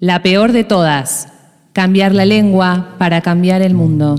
La peor de todas, cambiar la lengua para cambiar el mundo.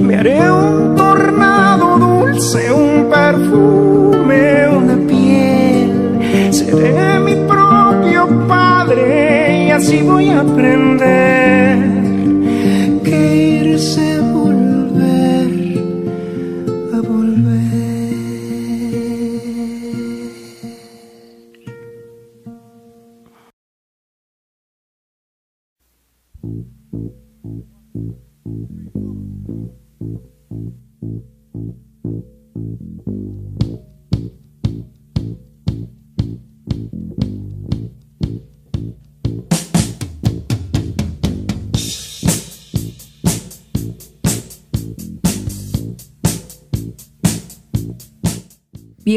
Me haré un tornado dulce, un perfume, una piel.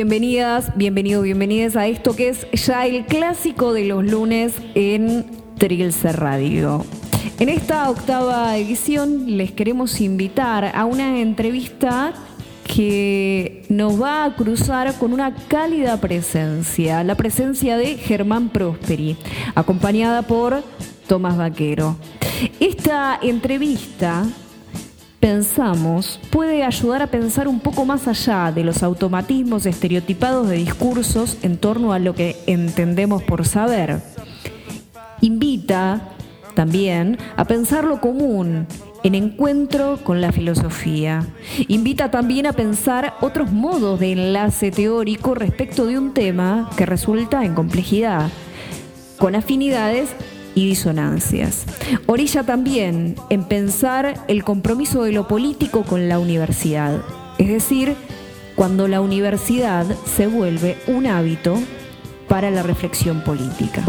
Bienvenidas, bienvenido, bienvenidas a esto que es ya el clásico de los lunes en Trilce Radio. En esta octava edición les queremos invitar a una entrevista que nos va a cruzar con una cálida presencia, la presencia de Germán Prosperi, acompañada por Tomás Vaquero. Esta entrevista pensamos puede ayudar a pensar un poco más allá de los automatismos estereotipados de discursos en torno a lo que entendemos por saber. Invita también a pensar lo común en encuentro con la filosofía. Invita también a pensar otros modos de enlace teórico respecto de un tema que resulta en complejidad, con afinidades y disonancias. Orilla también en pensar el compromiso de lo político con la universidad, es decir, cuando la universidad se vuelve un hábito para la reflexión política.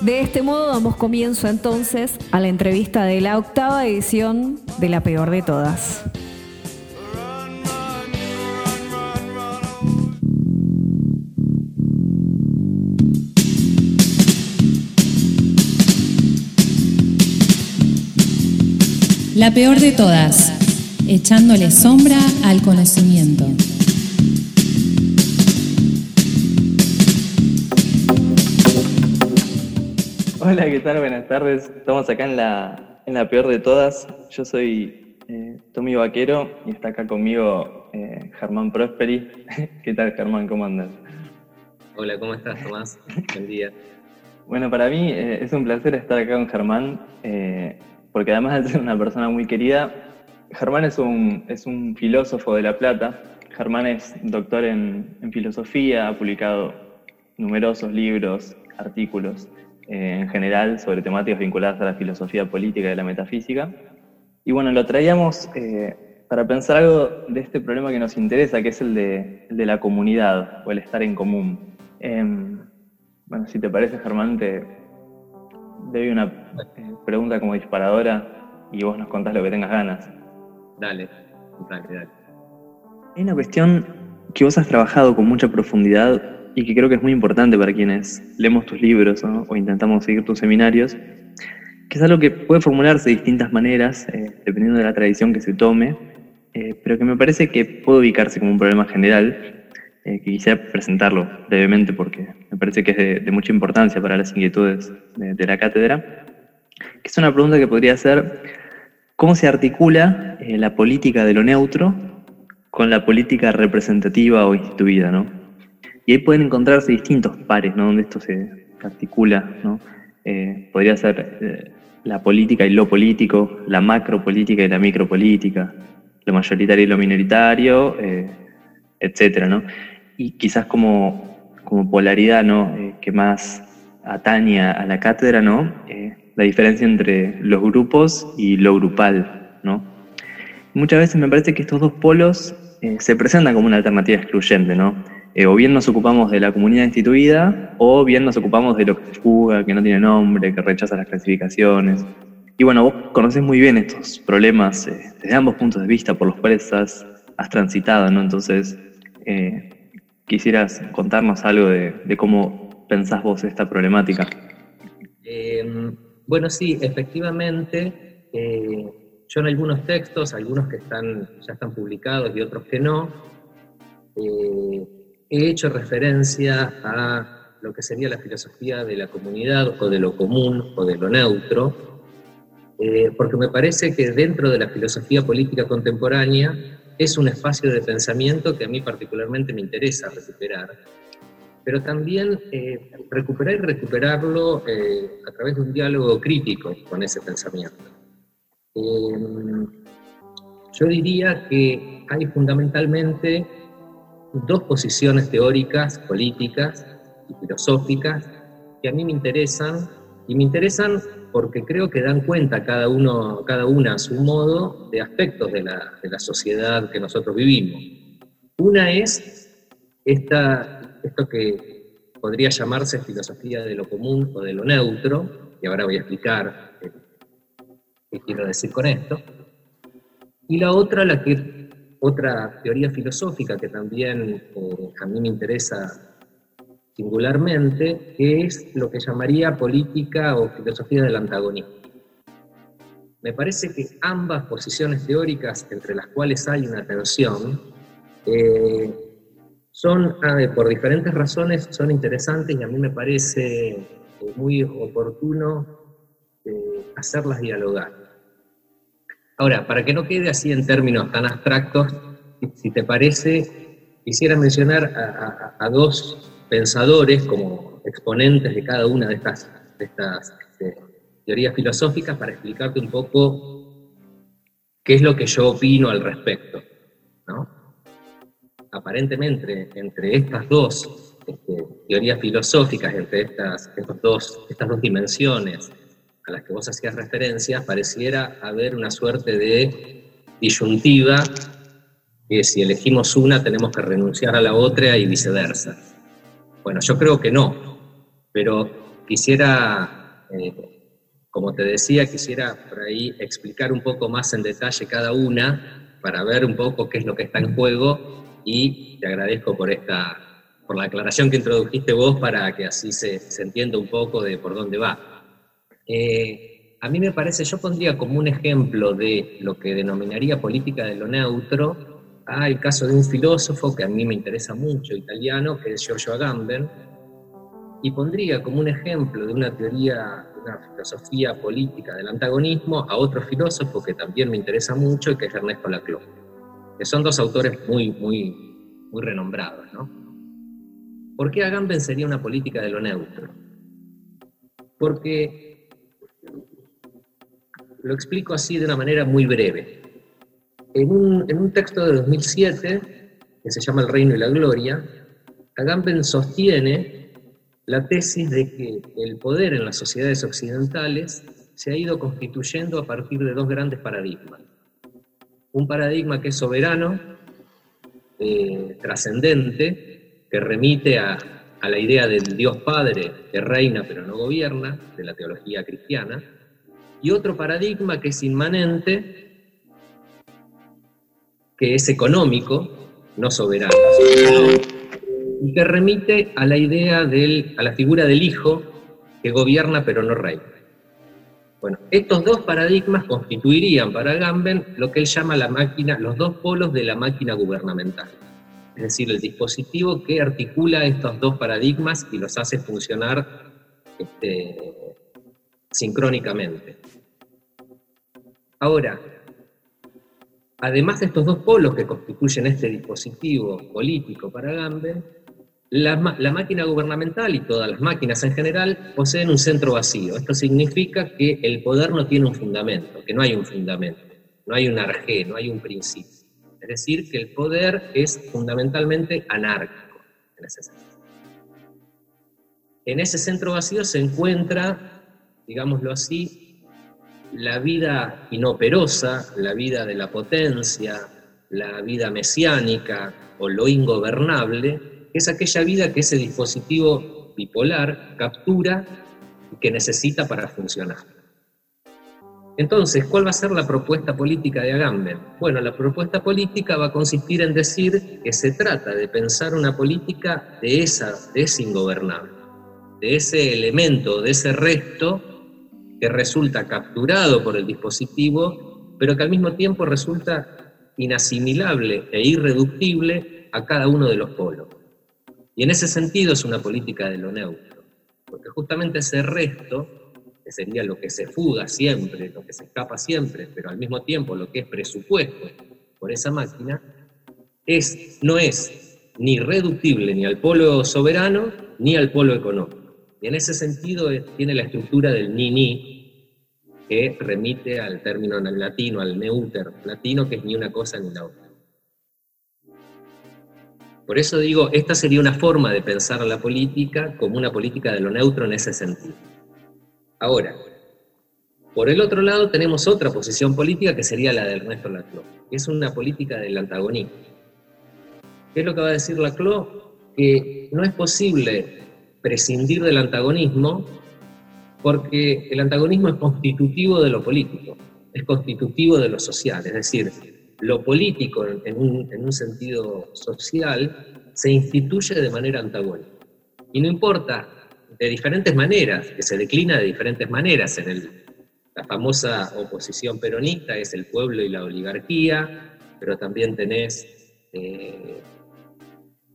De este modo damos comienzo entonces a la entrevista de la octava edición de La Peor de Todas. La peor de todas, echándole sombra al conocimiento. Hola, ¿qué tal? Buenas tardes. Estamos acá en la, en la peor de todas. Yo soy eh, Tommy Vaquero y está acá conmigo eh, Germán Prosperi. ¿Qué tal, Germán? ¿Cómo andas? Hola, ¿cómo estás, Tomás? Buen día. Bueno, para mí eh, es un placer estar acá con Germán, eh, porque además de ser una persona muy querida, Germán es un, es un filósofo de La Plata. Germán es doctor en, en filosofía, ha publicado numerosos libros, artículos eh, en general sobre temáticas vinculadas a la filosofía política y la metafísica. Y bueno, lo traíamos eh, para pensar algo de este problema que nos interesa, que es el de, el de la comunidad o el estar en común. Em, bueno, si te parece, Germán, te doy una eh, pregunta como disparadora y vos nos contás lo que tengas ganas. Dale, dale, dale. Hay una cuestión que vos has trabajado con mucha profundidad y que creo que es muy importante para quienes leemos tus libros ¿no? o intentamos seguir tus seminarios, que es algo que puede formularse de distintas maneras, eh, dependiendo de la tradición que se tome, eh, pero que me parece que puede ubicarse como un problema general, eh, que quisiera presentarlo brevemente porque me parece que es de, de mucha importancia para las inquietudes de, de, la cátedra, es una pregunta que podría ser, ¿cómo se articula la política de lo neutro con la política representativa o instituida? ¿no? Y ahí pueden encontrarse distintos pares, ¿no? Donde esto se articula, ¿no? Eh, podría ser eh, la política y lo político, la macropolítica y la micropolítica, lo mayoritario y lo minoritario, eh, etcétera, ¿no? Y quizás como, como polaridad, ¿no? Eh, que más atañe a la cátedra, ¿no? Eh, la diferencia entre los grupos y lo grupal, ¿no? Muchas veces me parece que estos dos polos eh, se presentan como una alternativa excluyente, ¿no? Eh, o bien nos ocupamos de la comunidad instituida, o bien nos ocupamos de lo que se fuga, que no tiene nombre, que rechaza las clasificaciones. Y bueno, vos conocés muy bien estos problemas eh, desde ambos puntos de vista por los cuales has, transitado, ¿no? Entonces, quisieras contarnos algo de, de, cómo pensás vos esta problemática. Eh, bueno, sí, efectivamente, yo en algunos textos, algunos que están, ya están publicados y otros que no, he hecho referencia a lo que sería la filosofía de la comunidad o de lo común o de lo neutro, eh, porque me parece que dentro de la filosofía política contemporánea es un espacio de pensamiento que a mí particularmente me interesa recuperar, pero también eh, recuperar y recuperarlo eh, a través de un diálogo crítico con ese pensamiento. yo diría que hay fundamentalmente dos posiciones teóricas, políticas y filosóficas que a mí me interesan y me interesan porque creo que dan cuenta cada, uno, cada una a su modo de aspectos de la, de la sociedad que nosotros vivimos. Una es esta, esto que podría llamarse filosofía de lo común o de lo neutro, y ahora voy a explicar qué quiero decir con esto. Y la otra, la que otra teoría filosófica que también eh, a mí me interesa singularmente es lo que llamaría política o filosofía del antagonismo. me parece que ambas posiciones teóricas entre las cuales hay una tensión eh, son, por diferentes razones, son interesantes y a mí me parece eh, muy oportuno eh, hacerlas dialogar. Ahora, para que no quede así en términos tan abstractos, si te parece, quisiera mencionar a, dos pensadores como exponentes de cada una de estas, este, teorías filosóficas para explicarte un poco qué es lo que yo opino al respecto. Aparentemente, entre estas dos este, teorías filosóficas, entre estas, dos, estas dos dimensiones a las que vos hacías referencia, pareciera haber una suerte de disyuntiva que si elegimos una tenemos que renunciar a la otra y viceversa. Bueno, yo creo que no, pero quisiera, eh, como te decía, quisiera por ahí explicar un poco más en detalle cada una para ver un poco qué es lo que está en juego y te agradezco por esta por la aclaración que introdujiste vos para que así se, se entienda un poco de por dónde va. Eh, a mí me parece, yo pondría como un ejemplo de lo que denominaría política de lo neutro, a el caso de un filósofo que a mí me interesa mucho, italiano, que es Giorgio Agamben, y pondría como un ejemplo de una teoría, una filosofía política del antagonismo a otro filósofo que también me interesa mucho, que es Ernesto Laclau, que son dos autores muy, muy, muy renombrados. ¿no? ¿Por qué Agamben sería una política de lo neutro? Porque lo explico así de una manera muy breve. En un, texto de 2007, que se llama El Reino y la Gloria, Agamben sostiene la tesis de que el poder en las sociedades occidentales se ha ido constituyendo a partir de dos grandes paradigmas. Un paradigma que es soberano, eh, trascendente, que remite a, la idea del Dios Padre que reina pero no gobierna, de la teología cristiana, y otro paradigma que es inmanente, que es económico, no soberano, y que remite a la idea del, a la figura del hijo que gobierna pero no reina. Bueno, estos dos paradigmas constituirían para Gamben lo que él llama los dos polos de la máquina gubernamental. Es decir, el dispositivo que articula estos dos paradigmas y los hace funcionar este, sincrónicamente. Ahora, además de estos dos polos que constituyen este dispositivo político para Gamben, la, máquina gubernamental y todas las máquinas en general poseen un centro vacío. Esto significa que el poder no tiene un fundamento, que no hay un fundamento, no hay un arjé, no hay un principio. Es decir, que el poder es fundamentalmente anárquico en ese sentido. En ese centro vacío se encuentra, digámoslo así, la vida inoperosa, la vida de la potencia, la vida mesiánica o lo ingobernable, es aquella vida que ese dispositivo bipolar captura y que necesita para funcionar. Entonces, ¿cuál va a ser la propuesta política de Agamben? Bueno, la propuesta política va a consistir en decir que se trata de pensar una política de, esa, de ese ingobernable, de ese elemento, de ese resto que resulta capturado por el dispositivo, pero que al mismo tiempo resulta inasimilable e irreductible a cada uno de los polos. Y en ese sentido es una política de lo neutro, porque justamente ese resto, que sería lo que se fuga siempre, lo que se escapa siempre, pero al mismo tiempo lo que es presupuesto por esa máquina, es, no es ni reductible ni al polo soberano ni al polo económico. Y en ese sentido eh, tiene la estructura del ni-ni, que remite al término latino, al neuter latino, que es ni una cosa ni la otra. Por eso digo, esta sería una forma de pensar la política como una política de lo neutro en ese sentido. Ahora, por el otro lado tenemos otra posición política que sería la de Ernesto Laclau, que es una política del antagonismo. ¿Qué es lo que va a decir Laclau? Que no es posible prescindir del antagonismo porque el antagonismo es constitutivo de lo político, es constitutivo de lo social, es decir, lo político en un, sentido social se instituye de manera antagónica. Y no importa, de diferentes maneras, que se declina de diferentes maneras en el, La famosa oposición peronista es el pueblo y la oligarquía, pero también tenés, eh,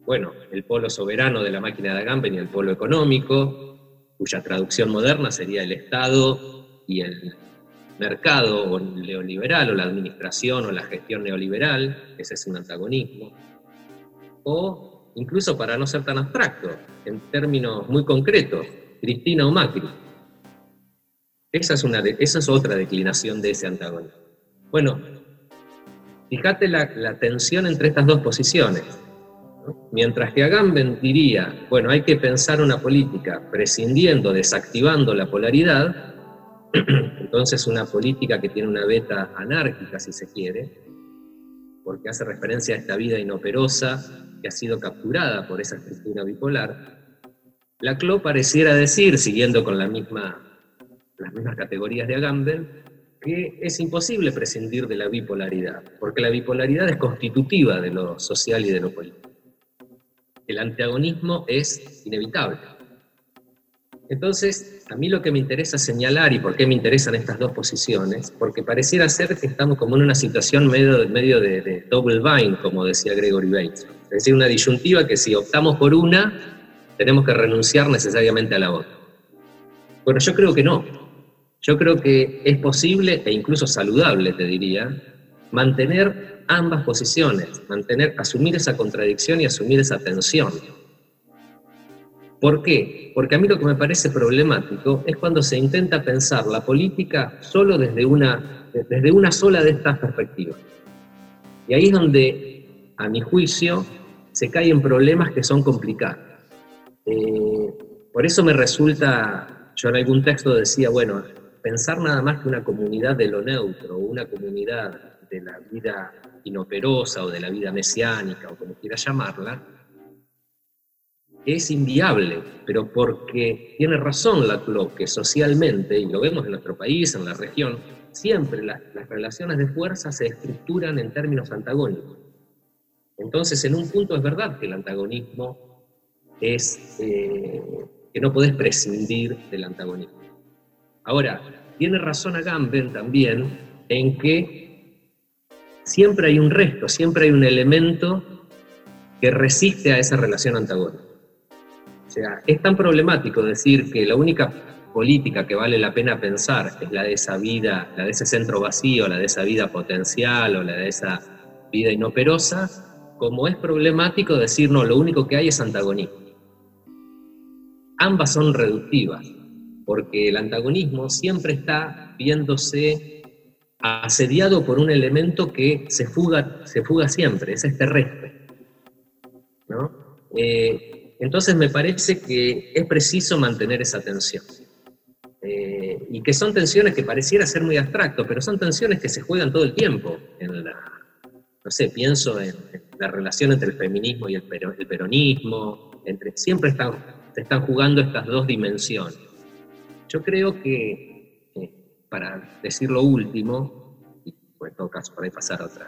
bueno, el polo soberano de la máquina de Agamben y el polo económico, cuya traducción moderna sería el Estado y el mercado o neoliberal, o la administración o la gestión neoliberal, ese es un antagonismo. O incluso para no ser tan abstracto, en términos muy concretos, Cristina o Macri. Esa es, una esa es otra declinación de ese antagonismo. Bueno, fíjate la, tensión entre estas dos posiciones. Mientras que Agamben diría, bueno, hay que pensar una política prescindiendo, desactivando la polaridad, entonces una política que tiene una beta anárquica, si se quiere, porque hace referencia a esta vida inoperosa que ha sido capturada por esa estructura bipolar, la CLO pareciera decir, siguiendo con las mismas categorías de Agamben, que es imposible prescindir de la bipolaridad, porque la bipolaridad es constitutiva de lo social y de lo político. El antagonismo es inevitable. Entonces, a mí lo que me interesa señalar y por qué me interesan estas dos posiciones, porque pareciera ser que estamos como en una situación medio, de, double bind, como decía Gregory Bates. Es decir, una disyuntiva que si optamos por una, tenemos que renunciar necesariamente a la otra. Bueno, yo creo que no. Yo creo que es posible e incluso saludable, te diría, mantener ambas posiciones, mantener, asumir esa contradicción y asumir esa tensión. ¿Por qué? Porque a mí lo que me parece problemático es cuando se intenta pensar la política solo desde una, desde una sola de estas perspectivas. Y ahí es donde, a mi juicio, se caen problemas que son complicados. Eh, por eso me resulta, yo en algún texto decía, bueno, pensar nada más que una comunidad de lo neutro, una comunidad de la vida inoperosa o de la vida mesiánica o como quiera llamarla, es inviable, pero porque tiene razón la que socialmente, y lo vemos en nuestro país, en la región, siempre las relaciones de fuerza se estructuran en términos antagónicos. Entonces, en un punto es verdad que el antagonismo es eh, que no podés prescindir del antagonismo. Ahora, tiene razón Agamben también en que siempre hay un resto, siempre hay un elemento que resiste a esa relación antagónica. Sea, es tan problemático decir que la única política que vale la pena pensar es la de esa vida, la de ese centro vacío, la de esa vida potencial o la de esa vida inoperosa, como es problemático decir, no, lo único que hay es antagonismo. Ambas son reductivas, porque el antagonismo siempre está viéndose asediado por un elemento que se fuga, se fuga siempre, es este terrestre. Eh, entonces me parece que es preciso mantener esa tensión. Eh, y que son tensiones que pareciera ser muy abstracto, pero son tensiones que se juegan todo el tiempo. No sé, pienso en, la relación entre el feminismo y el, peronismo, siempre están están jugando estas dos dimensiones. Yo creo que, para decir lo último, y pues, en todo caso para pasar a otra,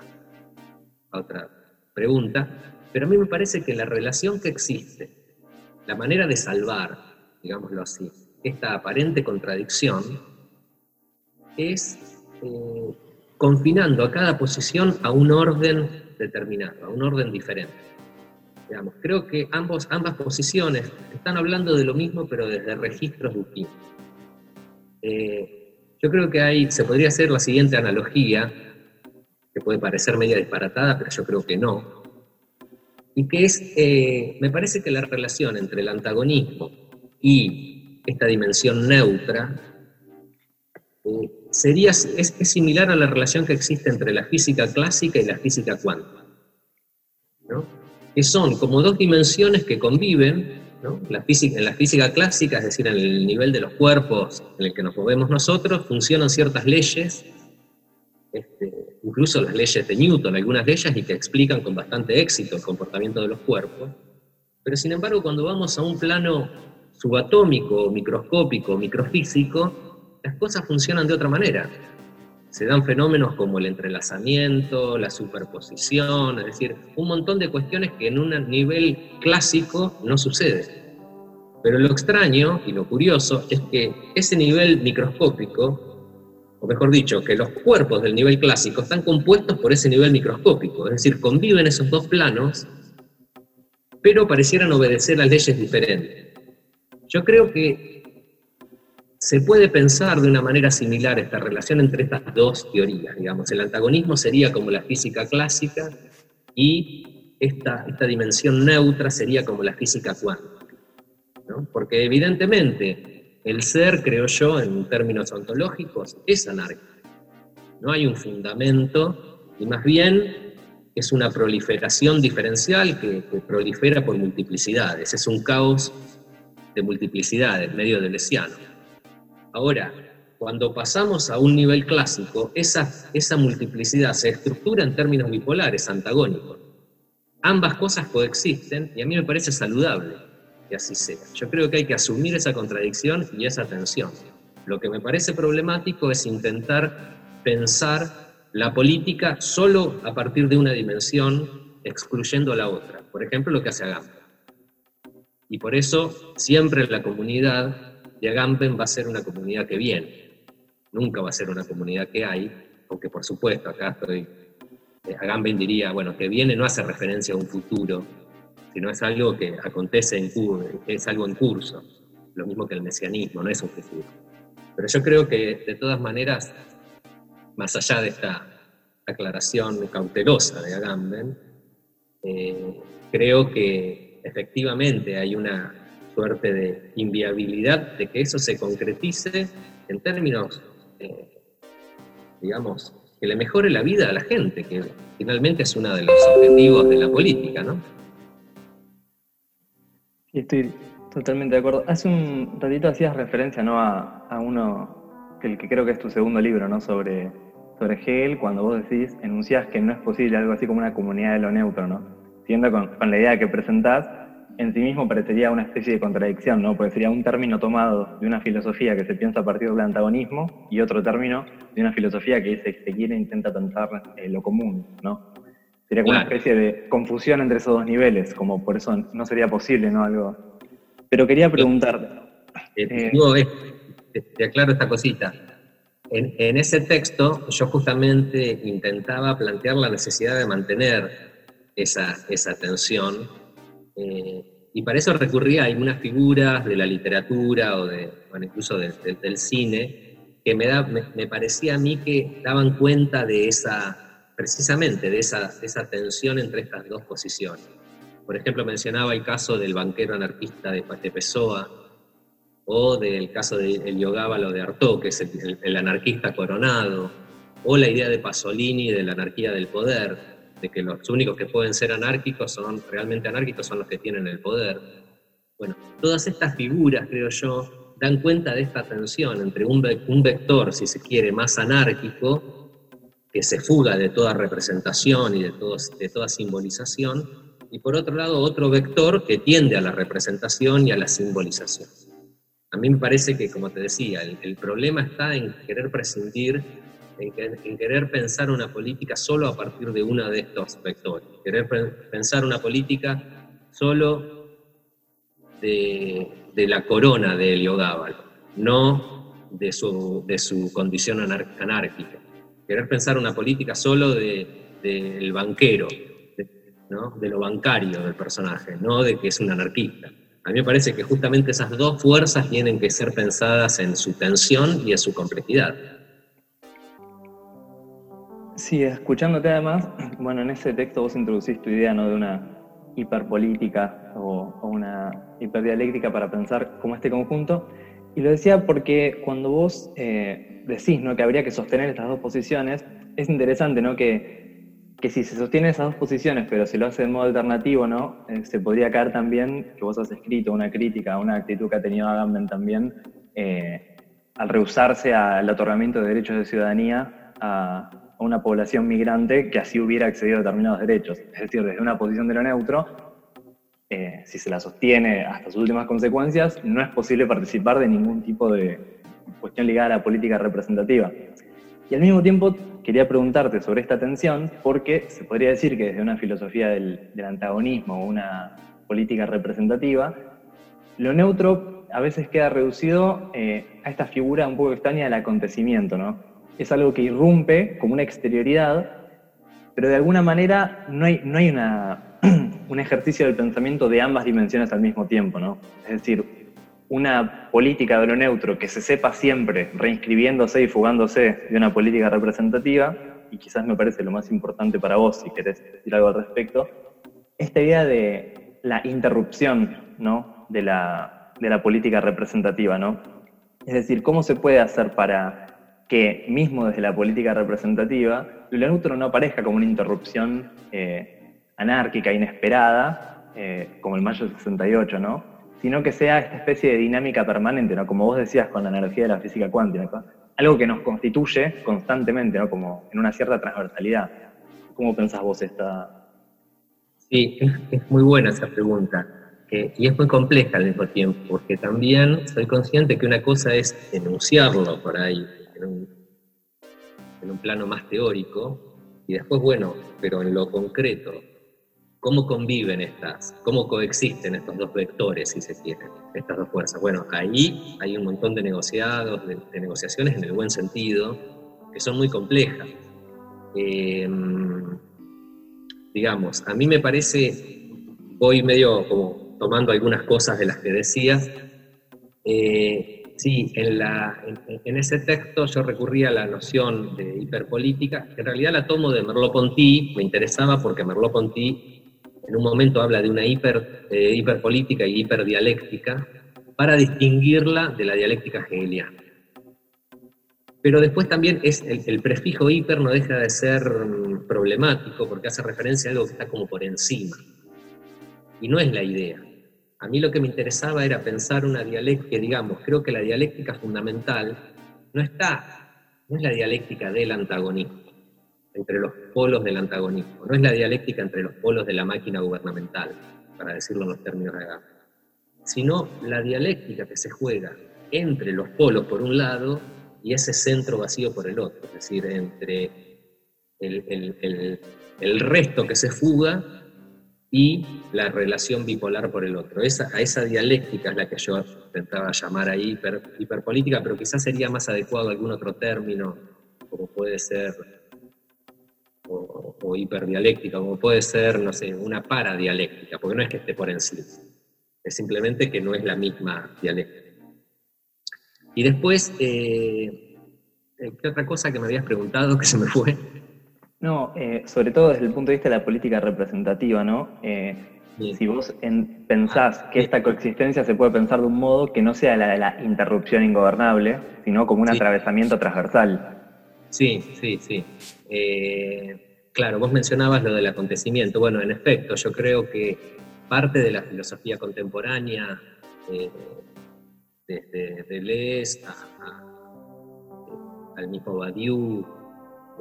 a otra pregunta, pero a mí me parece que la relación que existe, la manera de salvar, digámoslo así, esta aparente contradicción, es eh, confinando a cada posición a un orden determinado, a un orden diferente creo que ambas posiciones están hablando de lo mismo, pero desde registros distintos. Eh, yo creo que ahí se podría hacer la siguiente analogía, que puede parecer media disparatada, pero yo creo que no, y que es, eh, me parece que la relación entre el antagonismo y esta dimensión neutra eh, sería, es, similar a la relación que existe entre la física clásica y la física cuántica. ¿no? que son como dos dimensiones que conviven, la física, en la física clásica, es decir, en el nivel de los cuerpos en el que nos movemos nosotros, funcionan ciertas leyes, este, incluso las leyes de Newton, algunas de ellas, y que explican con bastante éxito el comportamiento de los cuerpos. Pero sin embargo, cuando vamos a un plano subatómico, microscópico, microfísico, las cosas funcionan de otra manera se dan fenómenos como el entrelazamiento, la superposición, es decir, un montón de cuestiones que en un nivel clásico no sucede. Pero lo extraño y lo curioso es que ese nivel microscópico mejor dicho, que los cuerpos del nivel clásico están compuestos por ese nivel microscópico, es decir, conviven esos dos planos, pero parecieran obedecer a leyes diferentes. Yo creo que se puede pensar de una manera similar esta relación entre estas dos teorías, digamos. El antagonismo sería como la física clásica y esta, esta dimensión neutra sería como la física cuántica. Porque evidentemente el ser, creo yo, en términos ontológicos, es anárquico. No hay un fundamento y más bien es una proliferación diferencial que, prolifera por multiplicidades. Es un caos de multiplicidades, medio de lesiano. Ahora, cuando pasamos a un nivel clásico, esa, esa multiplicidad se estructura en términos bipolares, antagónicos. Ambas cosas coexisten y a mí me parece saludable que así sea. Yo creo que hay que asumir esa contradicción y esa tensión. Lo que me parece problemático es intentar pensar la política solo a partir de una dimensión, excluyendo la otra. Por ejemplo, lo que hace Agamben. Y por eso siempre la comunidad y Agamben va a ser una comunidad que viene, nunca va a ser una comunidad que hay, aunque por supuesto acá estoy, eh, Agamben diría, bueno, que viene no hace referencia a un futuro, sino es algo que acontece en es algo en curso, lo mismo que el mesianismo, no es un. Pero yo creo que de todas maneras, más allá de esta aclaración cautelosa de Agamben, eh, creo que efectivamente hay una suerte de inviabilidad de que eso se concretice en términos, eh, digamos, que le mejore la vida a la gente, que finalmente es uno de los objetivos de la política, ¿no? Estoy totalmente de acuerdo. Hace un ratito hacías referencia ¿no? a, a uno, que el que creo que es tu segundo libro, ¿no? Sobre, sobre Hegel, cuando vos decís, enunciás que no es posible algo así como una comunidad de lo neutro, ¿no? Siendo con, con la idea que presentás, en sí mismo parecería una especie de contradicción, ¿no? Porque sería un término tomado de una filosofía que se piensa a partir del antagonismo y otro término de una filosofía que se, se quiere intenta pensar eh, lo común, ¿no? Sería como una especie de confusión entre esos dos niveles, como por eso no sería posible, ¿no? Algo. Pero quería preguntar. Eh, te, aclaro esta cosita. En, en, ese texto yo justamente intentaba plantear la necesidad de mantener esa, esa tensión eh, y para eso recurría a algunas figuras de la literatura o de, bueno, incluso del cine, que me, da, me, parecía a mí que daban cuenta de esa, precisamente de esa, esa tensión entre estas dos posiciones. Por ejemplo, mencionaba el caso del banquero anarquista de, de Pessoa, o del caso del Yogábalo de Artaud, que es el, anarquista coronado, o la idea de Pasolini de la anarquía del poder de que los únicos que pueden ser anárquicos son realmente anárquicos son los que tienen el poder. Bueno, todas estas figuras, creo yo, dan cuenta de esta tensión entre un, un vector, si se quiere, más anárquico, que se fuga de toda representación y de, todos, de toda simbolización, y por otro lado otro vector que tiende a la representación y a la simbolización. A mí me parece que, como te decía, el, problema está en querer prescindir en, querer pensar una política solo a partir de uno de estos vectores, querer pensar una política solo de, la corona de Heliogábal, no de su, de su condición anárquica. Querer pensar una política solo del banquero, de lo bancario del personaje, no de que es un anarquista. A mí me parece que justamente esas dos fuerzas tienen que ser pensadas en su tensión y en su complejidad. Sí, escuchándote además, bueno, en ese texto vos introducís tu idea ¿no? de una hiperpolítica o, o una hiperdialéctica para pensar como este conjunto. Y lo decía porque cuando vos eh, decís ¿no? que habría que sostener estas dos posiciones, es interesante ¿no? que, que si se sostienen esas dos posiciones, pero se lo hace de modo alternativo, ¿no? Eh, se podría caer también, que vos has escrito una crítica, una actitud que ha tenido Agamben también, eh, al rehusarse al otorgamiento de derechos de ciudadanía a, una población migrante que así hubiera accedido a determinados derechos. Es decir, desde una posición de lo neutro, eh, si se la sostiene hasta sus últimas consecuencias, no es posible participar de ningún tipo de cuestión ligada a la política representativa. Y al mismo tiempo quería preguntarte sobre esta tensión, porque se podría decir que desde una filosofía del, antagonismo o una política representativa, lo neutro a veces queda reducido eh, a esta figura un poco extraña del acontecimiento, ¿no? es algo que irrumpe como una exterioridad, pero de alguna manera no hay, no hay una, un ejercicio del pensamiento de ambas dimensiones al mismo tiempo, ¿no? Es decir, una política de lo neutro que se sepa siempre reinscribiéndose y fugándose de una política representativa, y quizás me parece lo más importante para vos, si querés decir algo al respecto, esta idea de la interrupción ¿no? de, la, de la política representativa, ¿no? Es decir, ¿cómo se puede hacer para que, mismo desde la política representativa, lo neutro no aparezca como una interrupción eh, anárquica, inesperada, eh, como el mayo del 68, ¿no? Sino que sea esta especie de dinámica permanente, ¿no? como vos decías con la energía de la física cuántica, algo que nos constituye constantemente, ¿no? como en una cierta transversalidad. ¿Cómo pensás vos esta? Sí, es, muy buena esa pregunta. y es muy compleja al mismo tiempo, porque también soy consciente que una cosa es enunciarlo por ahí, en un, en un plano más teórico, y después, bueno, pero en lo concreto, ¿Cómo conviven estas, cómo coexisten estos dos vectores, si se quiere, estas dos fuerzas? Bueno, ahí hay un montón de negociados, de, negociaciones en el buen sentido, que son muy complejas. Em, digamos, a mí me parece, voy medio como tomando algunas cosas de las que decías, eh, sí, en, la, en, ese texto yo recurrí a la noción de hiperpolítica, que en realidad la tomo de Merleau-Ponty, me interesaba porque Merleau-Ponty en un momento habla de una hiper, eh, hiperpolítica y hiperdialéctica, para distinguirla de la dialéctica hegeliana. Pero después también es el, prefijo hiper no deja de ser mm, problemático porque hace referencia a algo que está como por encima. Y no es la idea. A mí lo que me interesaba era pensar una dialéctica, digamos, creo que la dialéctica fundamental no está, no es la dialéctica del antagonismo entre los polos del antagonismo. No es la dialéctica entre los polos de la máquina gubernamental, para decirlo en los términos de Agamben, sino la dialéctica que se juega entre los polos por un lado y ese centro vacío por el otro, es decir, entre el, resto que se fuga y la relación bipolar por el otro. Esa, a esa dialéctica es la que yo intentaba llamar ahí hiper, hiperpolítica, pero quizás sería más adecuado algún otro término, como puede ser o, hiperdialéctica, como puede ser, no sé, una paradialéctica, porque no es que esté por encima, es simplemente que no es la misma dialéctica. Y después, eh, eh, ¿qué otra cosa que me habías preguntado que se me fue? No, eh, sobre todo desde el punto de vista de la política representativa, ¿no? Si vos pensás que esta coexistencia se puede pensar de un modo que no sea la de la interrupción ingobernable, sino como un atravesamiento transversal. Sí, sí, sí. Eh, claro, vos mencionabas lo del acontecimiento. Bueno, en efecto, yo creo que parte de la filosofía contemporánea, eh, desde Deleuze al mismo Badiou,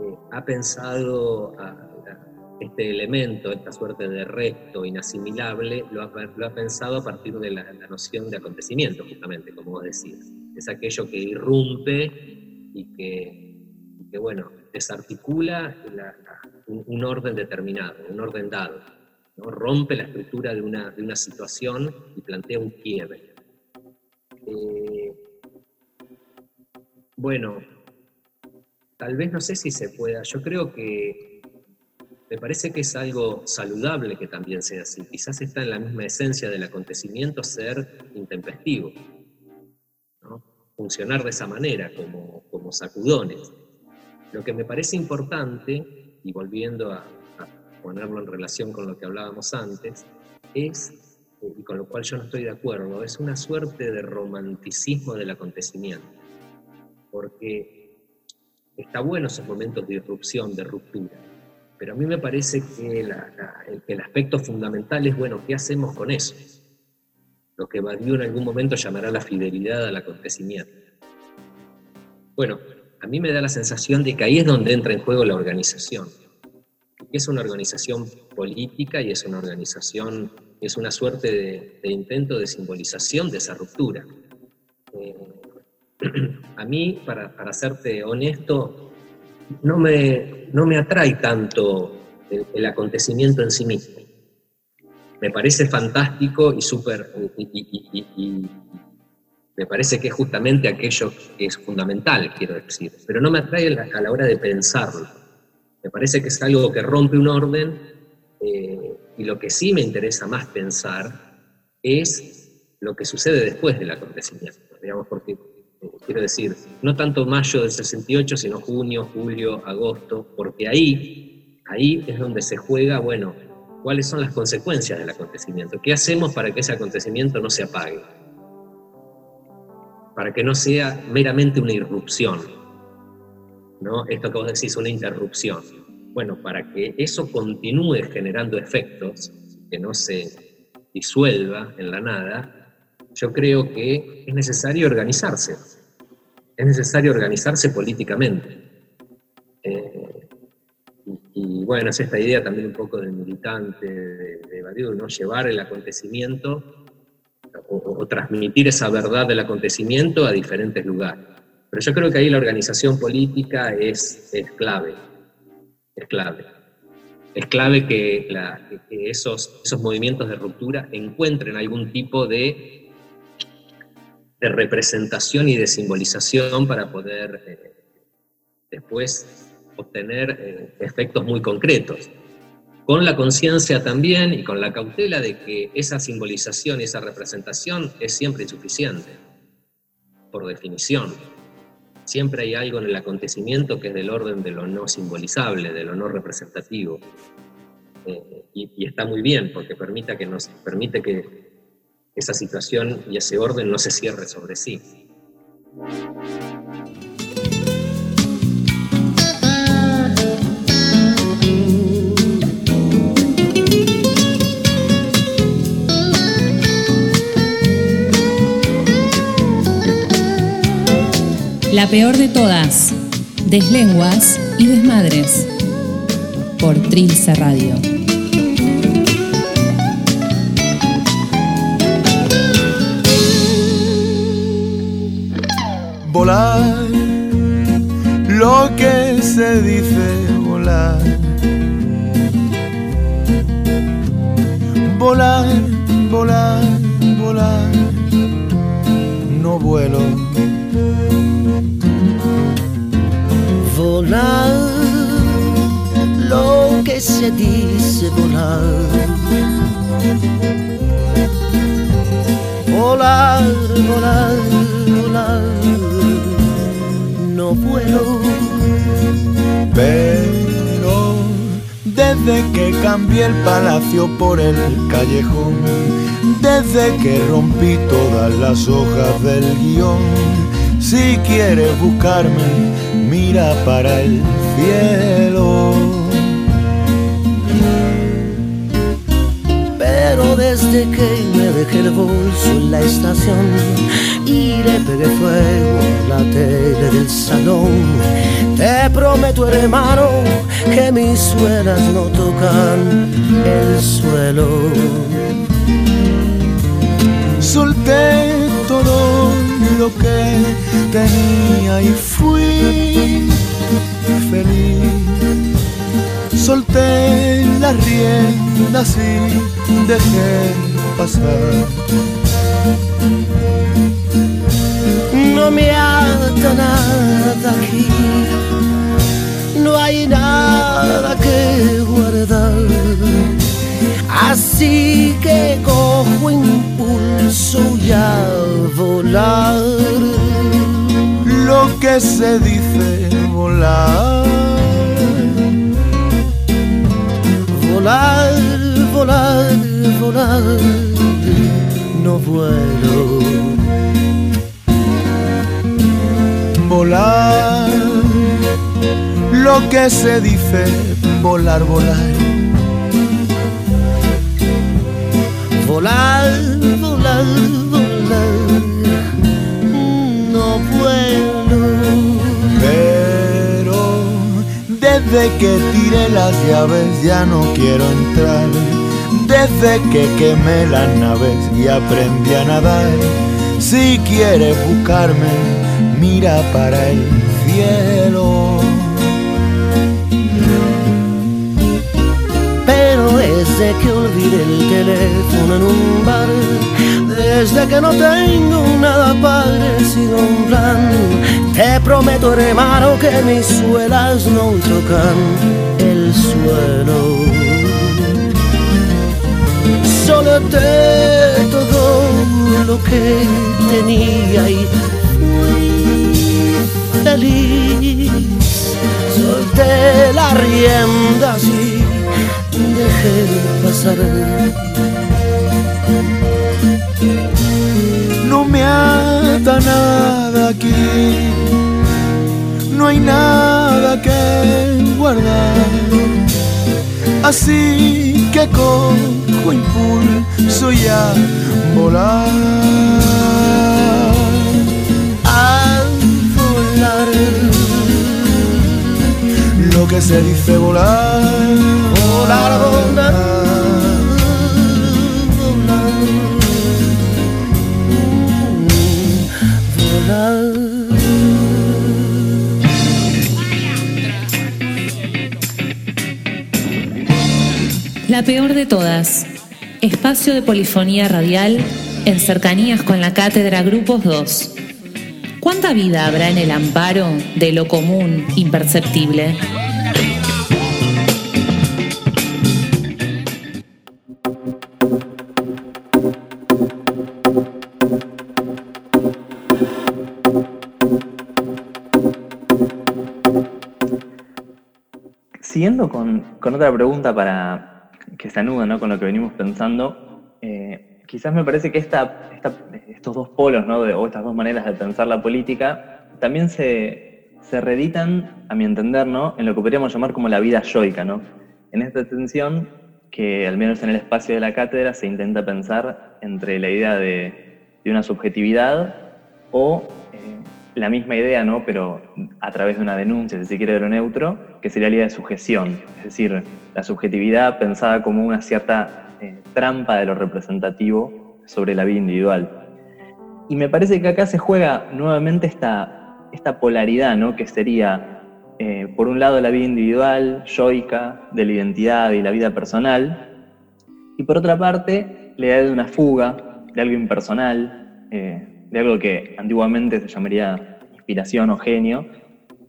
eh, ha pensado este elemento, esta suerte de recto inasimilable, lo ha, pensado a partir de la, la, noción de acontecimiento, justamente, como vos decías. Es aquello que irrumpe y que bueno, desarticula un, orden determinado, un orden dado, rompe la estructura de una, de una situación y plantea un quiebre. Eh, bueno, tal vez no sé si se pueda, yo creo que me parece que es algo saludable que también sea así. Quizás está en la misma esencia del acontecimiento ser intempestivo, funcionar de esa manera, como, como sacudones. Lo que me parece importante, y volviendo a, ponerlo en relación con lo que hablábamos antes, es, y con lo cual yo no estoy de acuerdo, es una suerte de romanticismo del acontecimiento. Porque está bueno esos momentos de disrupción, de ruptura, pero a mí me parece que el, el, aspecto fundamental es, bueno, ¿qué hacemos con eso? Lo que Badiou en algún momento llamará la fidelidad al acontecimiento. Bueno, a mí me da la sensación de que ahí es donde entra en juego la organización. Es una organización política y es una organización, es una suerte de, intento de simbolización de esa ruptura. Eh, a mí, para, para, serte honesto, no me, no me atrae tanto el, acontecimiento en sí mismo. Me parece fantástico y súper Me parece que es justamente aquello que es fundamental, quiero decir, pero no me atrae a la hora de pensarlo. Me parece que es algo que rompe un orden eh, y lo que sí me interesa más pensar es lo que sucede después del acontecimiento, digamos, porque eh, quiero decir, no tanto mayo del 68, sino junio, julio, agosto, porque ahí, ahí es donde se juega, bueno, cuáles son las consecuencias del acontecimiento, qué hacemos para que ese acontecimiento no se apague, para que no sea meramente una irrupción, ¿no? Esto que vos decís, una interrupción. Bueno, para que eso continúe generando efectos, que no se disuelva en la nada, yo creo que es necesario organizarse. Es necesario organizarse políticamente. Eh, y, bueno, es esta idea también un poco del militante, de, de ¿no? Llevar el acontecimiento o, transmitir esa verdad del acontecimiento a diferentes lugares. Pero yo creo que ahí la organización política es, es clave, es clave. Es clave que, esos, esos movimientos de ruptura encuentren algún tipo de, de representación y de simbolización para poder eh, después obtener eh, efectos muy concretos con la conciencia también y con la cautela de que esa simbolización y esa representación es siempre insuficiente, por definición. Siempre hay algo en el acontecimiento que es del orden de lo no simbolizable, de lo no representativo. Eh, y, está muy bien porque permite que, nos, permite que esa situación y ese orden no se cierre sobre sí. La peor de todas, Deslenguas y Desmadres, por Trilce Radio. Volar, lo que se dice volar. Volar, volar, volar, no vuelo volar, lo que se dice volar. Volar, volar, volar, no puedo. Pero desde que cambié el palacio por el callejón, desde que rompí todas las hojas del guion, si quieres buscarme, mira para el cielo. Pero desde que me dejé el bolso en la estación y le pegué fuego a la tele del salón, te prometo hermano que mis suelas no tocan el suelo. Solté todo lo que tenía y fui feliz. Solté las riendas y dejé pasar. No me ata nada aquí, no hay nada que guardar. Así que cojo impulso y a volar. Lo que se dice volar. Volar, volar, volar. No vuelo. Volar. Lo que se dice volar, volar volar, volar, volar, no puedo. Pero desde que tiré las llaves ya no quiero entrar. Desde que quemé las naves y aprendí a nadar. Si quieres buscarme, mira para el cielo. Pero es de que olvidé el teléfono en un bar desde que no tengo nada parecido a un plan. Te prometo, hermano, que mis suelas no tocan el suelo. Solo te todo lo que tenía y fui feliz. Solté la rienda y dejé pasar no me ata nada aquí, no hay nada que guardar. Así que cojo impulso y a volar, a volar. Lo que se dice volar, volar, volar. La peor de todas. Espacio de polifonía radial en cercanías con la cátedra Grupos 2. ¿Cuánta vida habrá en el amparo de lo común imperceptible? Siguiendo con, otra pregunta para que se anuda ¿no? con lo que venimos pensando, eh, quizás me parece que esta, estos dos polos ¿no? o estas dos maneras de pensar la política también se, se reeditan, a mi entender, ¿no? en lo que podríamos llamar como la vida yoica, ¿no? en esta tensión que al menos en el espacio de la cátedra se intenta pensar entre la idea de, de una subjetividad o la misma idea, ¿no? pero a través de una denuncia, si se quiere, de lo neutro, que sería la idea de sujeción, es decir, la subjetividad pensada como una cierta eh, trampa de lo representativo sobre la vida individual. Y me parece que acá se juega nuevamente esta, esta polaridad, ¿no? que sería, eh, por un lado, la vida individual, yoica, de la identidad y la vida personal, y por otra parte, la idea de una fuga, de algo impersonal, eh, de algo que antiguamente se llamaría inspiración o genio,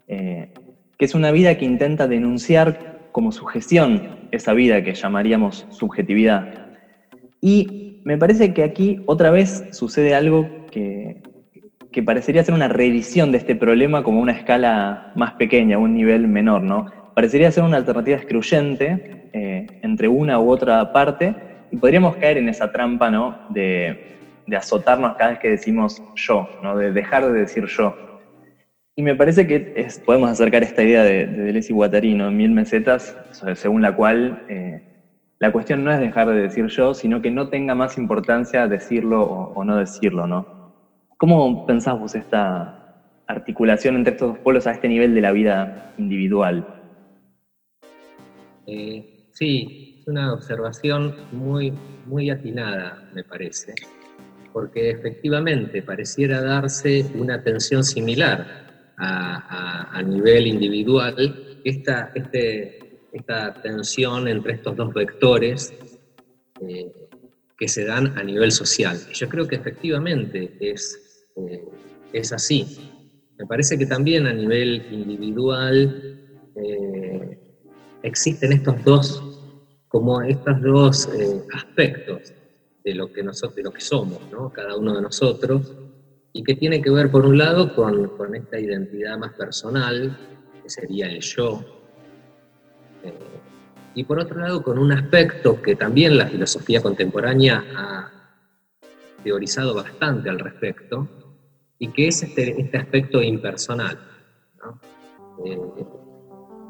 eh, que es una vida que intenta denunciar como sujeción esa vida que llamaríamos subjetividad. Y me parece que aquí otra vez sucede algo que, que parecería ser una reedición de este problema como una escala más pequeña, un nivel menor, ¿no? Parecería ser una alternativa excluyente eh, entre una u otra parte y podríamos caer en esa trampa, ¿no? De, de azotarnos cada vez que decimos yo, ¿no? de dejar de decir yo. Y me parece que podemos acercar esta idea de, de Deleuze y Guattari, ¿no? Mil mesetas, según la cual eh, la cuestión no es dejar de decir yo, sino que no tenga más importancia decirlo o, no decirlo, ¿no? ¿Cómo pensás vos esta articulación entre estos dos polos a este nivel de la vida individual? Eh, sí, es una observación muy, muy atinada, me parece porque efectivamente pareciera darse una atención similar a, nivel individual, esta, este, esta tensión entre estos dos vectores eh, que se dan a nivel social. yo creo que efectivamente es, eh, es así. Me parece que también a nivel individual eh, existen estos dos, como estos dos aspectos de lo que, nosotros, de lo que somos, ¿no? cada uno de nosotros, y que tiene que ver, por un lado, con, con esta identidad más personal, que sería el yo, eh, y por otro lado, con un aspecto que también la filosofía contemporánea ha teorizado bastante al respecto, y que es este, este aspecto impersonal. Eh,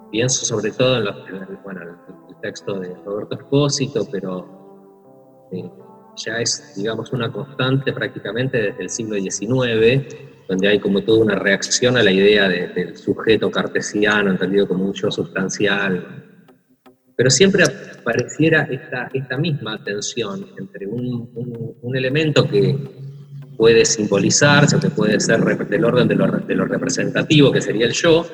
pienso sobre todo en, los, bueno, el texto de Roberto Espósito, pero eh, ya es, digamos, una constante prácticamente desde el siglo XIX, donde hay como toda una reacción a la idea del sujeto cartesiano, entendido como un yo sustancial. Pero siempre apareciera esta, esta misma tensión entre un, un, elemento que puede simbolizarse que puede ser del orden de lo, de lo representativo, que sería el yo,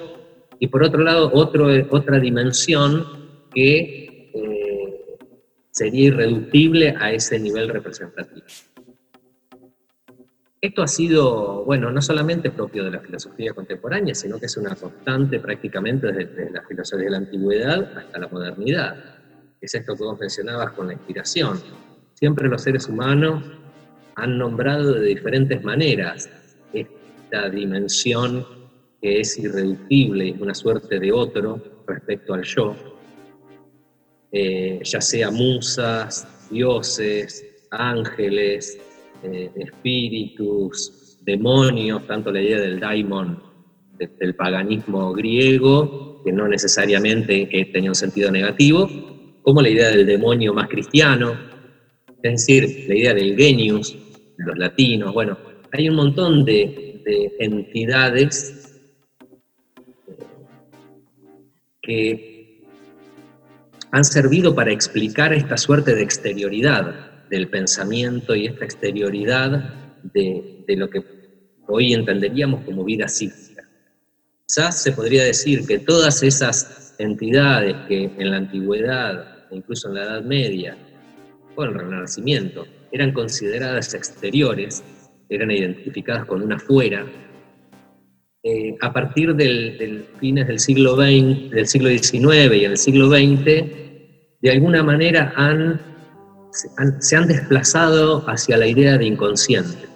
y por otro lado otro, otra dimensión que sería irreductible a ese nivel representativo. Esto ha sido, bueno, no solamente propio de la filosofía contemporánea, sino que es una constante prácticamente desde, la filosofía de la antigüedad hasta la modernidad. Es esto que vos mencionabas con la inspiración. Siempre los seres humanos han nombrado de diferentes maneras esta dimensión que es irreductible, es una suerte de otro respecto al yo, eh, ya sea musas, dioses, ángeles, eh, espíritus, demonios, tanto la idea del daimon del paganismo griego, que no necesariamente tenía un sentido negativo, como la idea del demonio más cristiano, es decir, la idea del genius, los latinos, bueno, hay un montón de, de entidades que han servido para explicar esta suerte de exterioridad del pensamiento y esta exterioridad de, lo que hoy entenderíamos como vida psíquica. Quizás se podría decir que todas esas entidades que en la antigüedad, incluso en la Edad Media, o en el Renacimiento, eran consideradas exteriores, eran identificadas con una fuera, eh, a partir del, fines del siglo, del siglo XIX y en el siglo XX, de alguna manera se han, desplazado hacia la idea de inconsciente.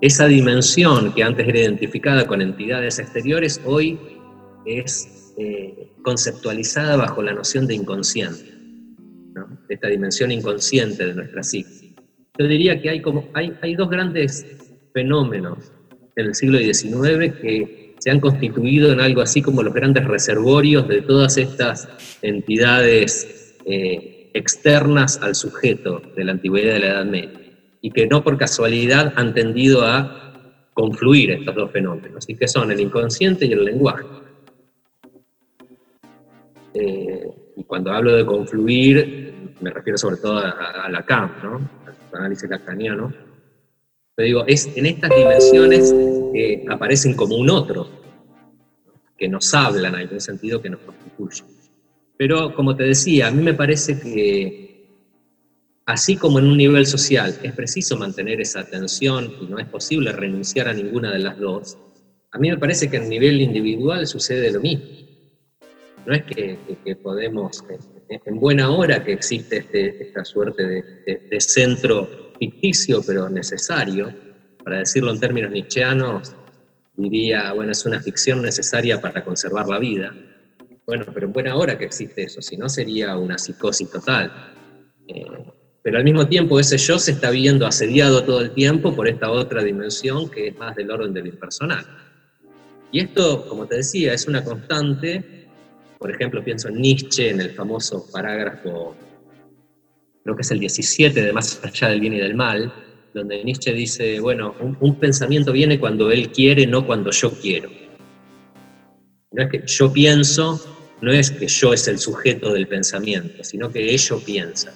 Esa dimensión que antes era identificada con entidades exteriores, hoy es eh, conceptualizada bajo la noción de inconsciente, esta dimensión inconsciente de nuestra psique. Yo diría que hay, como, hay, hay dos grandes fenómenos en el siglo XIX que se han constituido en algo así como los grandes reservorios de todas estas entidades eh, externas al sujeto de la antigüedad de la Edad Media, y que no por casualidad han tendido a confluir estos dos fenómenos, y que son el inconsciente y el lenguaje. Eh, y cuando hablo de confluir, me refiero sobre todo a, Lacan, ¿no? al análisis lacaniano. Pero digo, es en estas dimensiones que aparecen como un otro, que nos hablan, en algún sentido que nos constituyen. Pero como te decía, a mí me parece que así como en un nivel social es preciso mantener esa atención y no es posible renunciar a ninguna de las dos, a mí me parece que a nivel individual sucede lo mismo. No es que, podemos, en buena hora que existe este, esta suerte de, centro ficticio pero necesario, para decirlo en términos nietzscheanos, diría, bueno, es una ficción necesaria para conservar la vida bueno, pero en buena hora que existe eso, si no sería una psicosis total. Eh, pero al mismo tiempo ese yo se está viendo asediado todo el tiempo por esta otra dimensión que es más del orden de lo impersonal. Y esto, como te decía, es una constante. Por ejemplo, pienso en Nietzsche, en el famoso parágrafo, creo que es el 17 de Más allá del bien y del mal, donde Nietzsche dice, bueno, un pensamiento viene cuando él quiere, no cuando yo quiero. No es que yo pienso no es que yo es el sujeto del pensamiento, sino que ello piensa.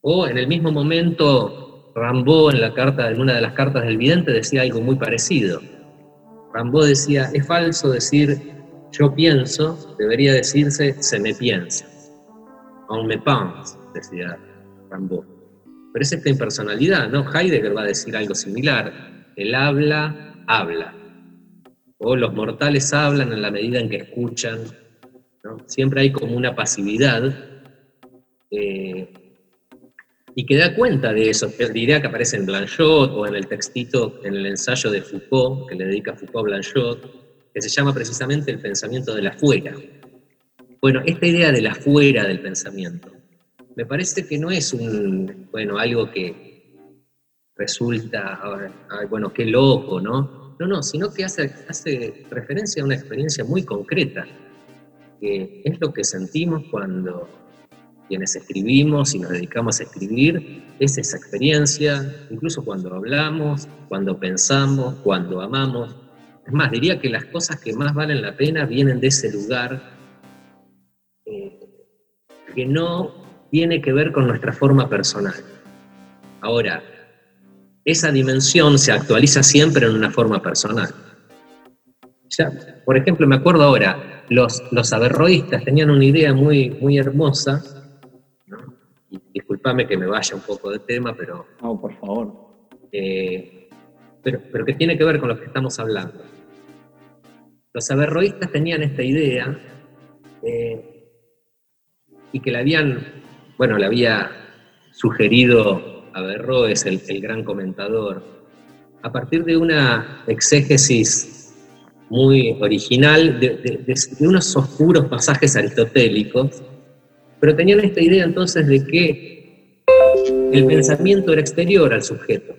O en el mismo momento, Rambaud en, en una de las cartas del vidente decía algo muy parecido. Rambaud decía, es falso decir yo pienso, debería decirse se me piensa. On me pense, decía Rambaud. Pero es esta impersonalidad, ¿no? Heidegger va a decir algo similar. El habla, habla o los mortales hablan en la medida en que escuchan. Siempre hay como una pasividad eh, y que da cuenta de eso. Idea que aparece en Blanchot o en el textito, en el ensayo de Foucault, que le dedica Foucault a Blanchot, que se llama precisamente el pensamiento de la fuera. Bueno, esta idea de la fuera del pensamiento, me parece que no es un, bueno, algo que resulta, bueno, qué loco, ¿no? No, no, sino que hace, hace referencia a una experiencia muy concreta, que es lo que sentimos cuando quienes escribimos y nos dedicamos a escribir, es esa experiencia, incluso cuando hablamos, cuando pensamos, cuando amamos. Es más, diría que las cosas que más valen la pena vienen de ese lugar eh, que no tiene que ver con nuestra forma personal. Ahora, esa dimensión se actualiza siempre en una forma personal. por ejemplo, me acuerdo ahora, los, los averroístas tenían una idea muy, muy hermosa, discúlpame que me vaya un poco de tema, pero... No, por favor. Eh, pero, pero que tiene que ver con lo que estamos hablando. Los averroístas tenían esta idea eh, y que le habían, bueno, le había sugerido Averroes, el, el gran comentador, a partir de una exégesis muy original de, unos oscuros pasajes aristotélicos, pero tenían esta idea entonces de que el pensamiento era exterior al sujeto.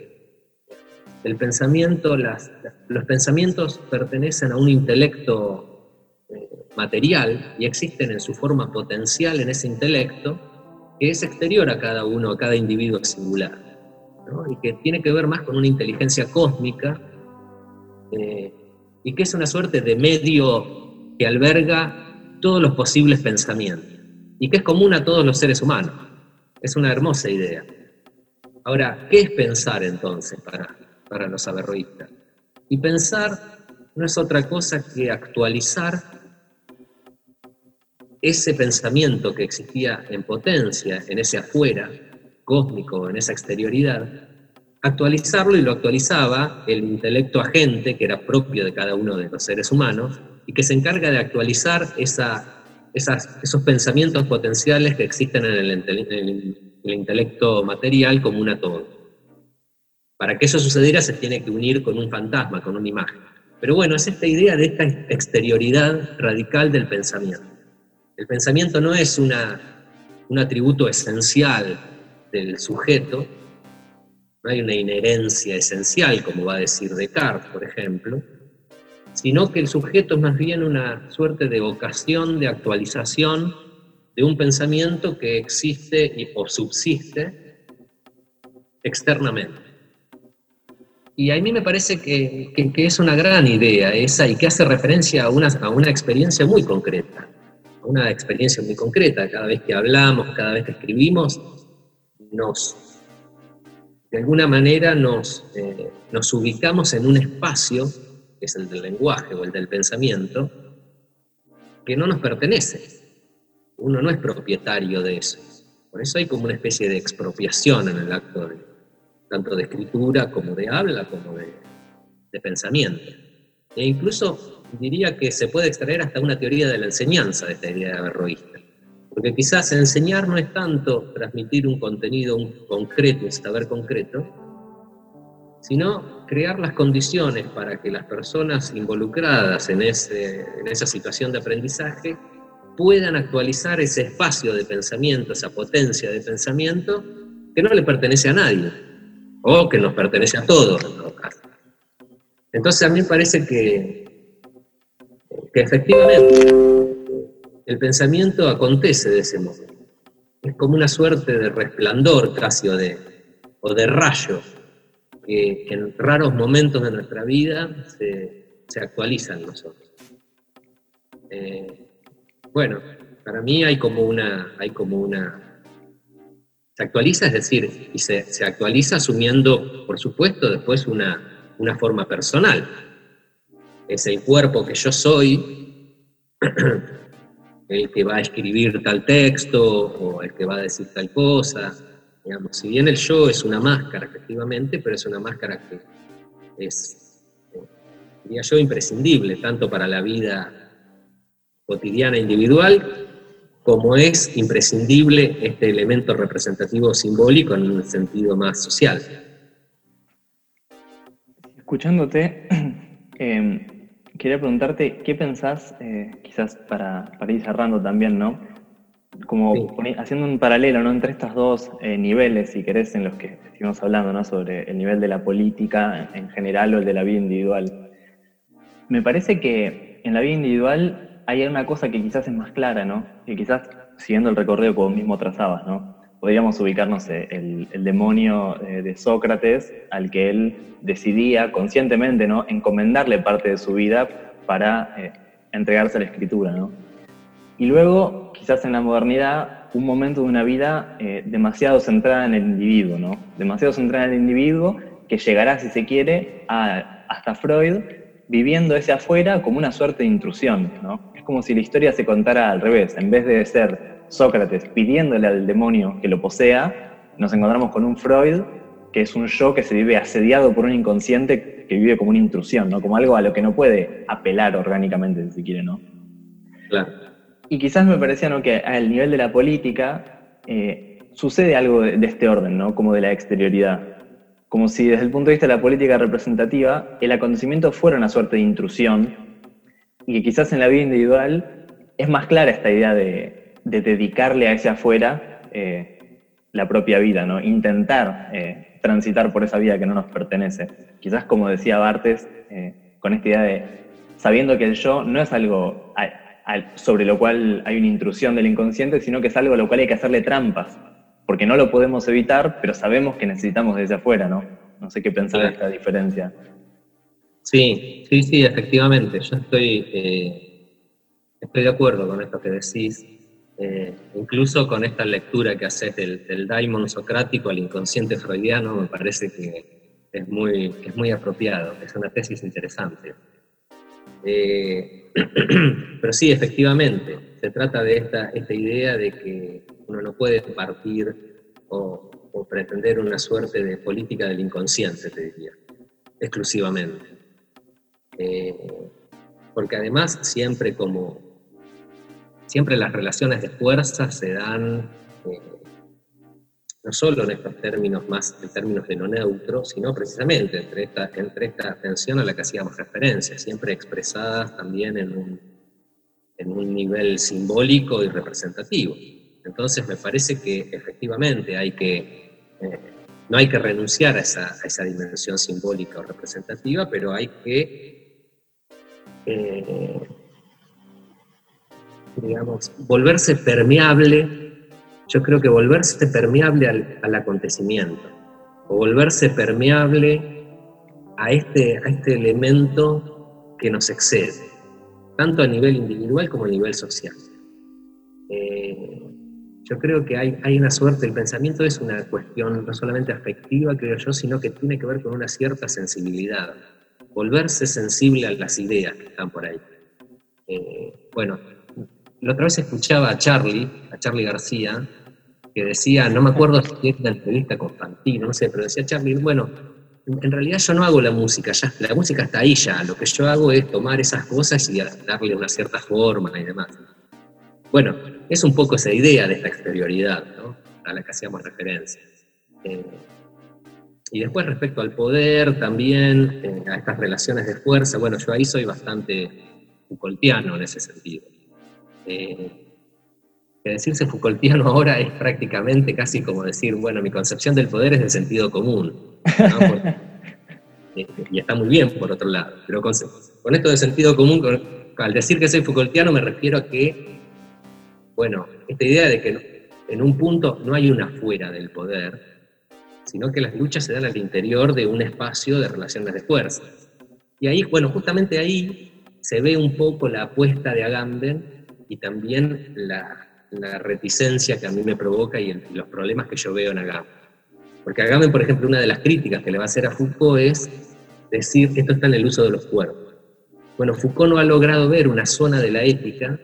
El pensamiento, los pensamientos pertenecen a un intelecto eh, material y existen en su forma potencial en ese intelecto que es exterior a cada uno, a cada individuo singular, y que tiene que ver más con una inteligencia cósmica eh, y que es una suerte de medio que alberga todos los posibles pensamientos y que es común a todos los seres humanos. Es una hermosa idea. Ahora, ¿qué es pensar entonces para, para los averroístas? Y pensar no es otra cosa que actualizar ese pensamiento que existía en potencia, en ese afuera cósmico, en esa exterioridad, actualizarlo y lo actualizaba el intelecto agente, que era propio de cada uno de los seres humanos, y que se encarga de actualizar esa, esos pensamientos potenciales que existen en el, el intelecto material común a todo. Para que eso sucediera se tiene que unir con un fantasma, con una imagen. Pero bueno, es esta idea de esta exterioridad radical del pensamiento. El pensamiento no es una, un atributo esencial del sujeto, no hay una inherencia esencial, como va a decir Descartes, por ejemplo, sino que el sujeto es más bien una suerte de vocación de actualización de un pensamiento que existe o subsiste externamente. Y a mí me parece que, es una gran idea esa y que hace referencia a una, a una experiencia muy concreta, una experiencia muy concreta. Cada vez que hablamos, cada vez que escribimos, nos de alguna manera nos, eh, nos ubicamos en un espacio, que es el del lenguaje o el del pensamiento, que no nos pertenece. Uno no es propietario de eso. Por eso hay como una especie de expropiación en el acto tanto de escritura como de habla, como de, de pensamiento. E incluso diría que se puede extraer hasta una teoría de la enseñanza de esta idea averroísta. Porque quizás enseñar no es tanto transmitir un contenido concreto, un saber concreto, sino crear las condiciones para que las personas involucradas en, en esa situación de aprendizaje puedan actualizar ese espacio de pensamiento, esa potencia de pensamiento que no le pertenece a nadie, o que nos pertenece a todos en todo caso. Entonces a mí me parece que, que efectivamente el pensamiento acontece de ese modo. Es como una suerte de resplandor casi o de, o de rayo que en raros momentos de nuestra vida se, se actualiza en nosotros. Eh, bueno, para mí hay como una, hay como una se actualiza, es decir, y se, se, actualiza asumiendo, por supuesto, después una, una forma personal. Es el cuerpo que yo soy, el que va a escribir tal texto o el que va a decir tal cosa. Digamos, si bien el yo es una máscara, efectivamente, pero es una máscara que es, eh, diría yo, imprescindible, tanto para la vida cotidiana individual, como es imprescindible este elemento representativo simbólico en un sentido más social. Escuchándote, eh, quería preguntarte, ¿qué pensás, eh, quizás para, para, ir cerrando también, ¿no? Como haciendo un paralelo ¿no? entre estos dos eh, niveles, si querés, en los que estuvimos hablando, ¿no? Sobre el nivel de la política en general o el de la vida individual. Me parece que en la vida individual hay una cosa que quizás es más clara, ¿no? Que quizás, siguiendo el recorrido que vos mismo trazabas, ¿no? Podríamos ubicarnos el, demonio eh, de Sócrates al que él decidía conscientemente ¿no? encomendarle parte de su vida para eh, entregarse a la escritura. ¿no? Y luego, quizás en la modernidad, un momento de una vida eh, demasiado centrada en el individuo, ¿no? demasiado centrada en el individuo que llegará, si se quiere, a, hasta Freud, viviendo ese afuera como una suerte de intrusión. ¿no? Es como si la historia se contara al revés, en vez de ser Sócrates pidiéndole al demonio que lo posea, nos encontramos con un Freud que es un yo que se vive asediado por un inconsciente que vive como una intrusión, ¿no? Como algo a lo que no puede apelar orgánicamente, si quiere, ¿no? Claro. Y quizás me parecía ¿no? que al nivel de la política eh, sucede algo de, de, este orden, ¿no? Como de la exterioridad. Como si desde el punto de vista de la política representativa el acontecimiento fuera una suerte de intrusión y que quizás en la vida individual es más clara esta idea de, de dedicarle a ese afuera eh, la propia vida, ¿no? Intentar eh, transitar por esa vida que no nos pertenece. Quizás como decía Bartes, eh, con esta idea de sabiendo que el yo no es algo sobre lo cual hay una intrusión del inconsciente, sino que es algo a lo cual hay que hacerle trampas, porque no lo podemos evitar, pero sabemos que necesitamos desde afuera, ¿no? No sé qué pensar de esta diferencia. Sí, sí, sí, efectivamente. Yo estoy, estoy de acuerdo con esto que decís. Eh, incluso con esta lectura que haces del, del, daimon socrático al inconsciente freudiano, me parece que es muy, es muy apropiado, es una tesis interesante. Eh, pero sí, efectivamente, se trata de esta, esta idea de que uno no puede partir o, pretender una suerte de política del inconsciente, te diría, exclusivamente. Eh, porque además siempre como siempre las relaciones de fuerza se dan eh, no solo en estos términos más en términos de no neutro, sino precisamente entre esta, entre esta tensión a la que hacíamos referencia, siempre expresadas también en un, en un nivel simbólico y representativo. Entonces me parece que efectivamente hay que, eh, no hay que renunciar a esa, a esa, dimensión simbólica o representativa, pero hay que eh, digamos, volverse permeable, yo creo que volverse permeable al, al, acontecimiento, o volverse permeable a este, a este elemento que nos excede, tanto a nivel individual como a nivel social. Eh, yo creo que hay, hay una suerte, el pensamiento es una cuestión no solamente afectiva, creo yo, sino que tiene que ver con una cierta sensibilidad, volverse sensible a las ideas que están por ahí. Eh, bueno, la otra vez escuchaba a Charlie, a Charlie García, que decía, no me acuerdo si era una entrevista con Fantino, no sé, pero decía Charlie, bueno, en realidad yo no hago la música, ya, la música está ahí ya, lo que yo hago es tomar esas cosas y darle una cierta forma y demás. Bueno, es un poco esa idea de esta exterioridad. A la que hacíamos referencia. Eh, y después respecto al poder, también eh, a estas relaciones de fuerza, bueno, yo ahí soy bastante Foucaultiano en ese sentido. Eh, que decirse Foucaultiano ahora es prácticamente casi como decir, bueno, mi concepción del poder es de sentido común. eh, y está muy bien, por otro lado. Pero con, con esto de sentido común, con, al decir que soy Foucaultiano, me refiero a que, bueno, esta idea de que en un punto no hay una fuera del poder, sino que las luchas se dan al interior de un espacio de relaciones de fuerza. Y ahí, bueno, justamente ahí se ve un poco la apuesta de Agamben y también la, reticencia que a mí me provoca y los problemas que yo veo en Agamben. Porque Agamben, por ejemplo, una de las críticas que le va a hacer a Foucault es decir, esto está en el uso de los cuerpos. Bueno, Foucault no ha logrado ver una zona de la ética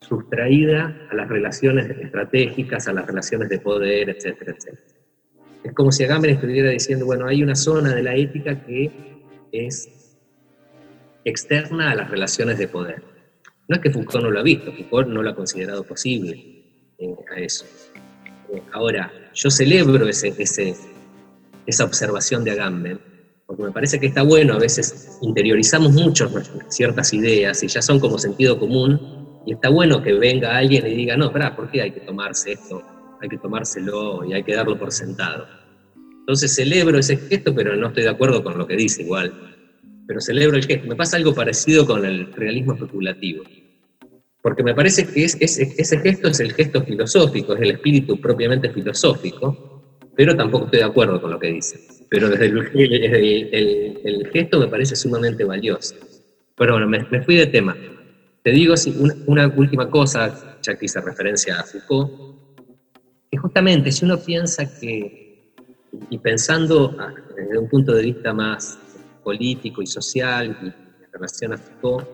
sustraída a las relaciones estratégicas, a las relaciones de poder, etcétera, etcétera. Es como si Agamben estuviera diciendo, bueno, hay una zona de la ética que es externa a las relaciones de poder. No es que Foucault no lo ha visto, Foucault no lo ha considerado posible eh, a eso. Eh, ahora, yo celebro ese, esa observación de Agamben, porque me parece que está bueno, a veces interiorizamos mucho ciertas ideas y ya son como sentido común, y está bueno que venga alguien y diga, no, ¿por qué hay que tomarse esto? Hay que tomárselo y hay que darlo por sentado. Entonces celebro ese gesto, pero no estoy de acuerdo con lo que dice igual pero celebro el gesto. Me pasa algo parecido con el realismo especulativo, porque me parece que es, es, ese gesto es el gesto filosófico, es el espíritu propiamente filosófico, pero tampoco estoy de acuerdo con lo que dice. Pero desde el, el, el, el gesto me parece sumamente valioso. Pero bueno, me, me fui de tema. Te digo una, una, última cosa, ya que hice referencia a Foucault, que justamente si uno piensa que, y pensando desde un punto de vista más político y social y en relación a Foucault,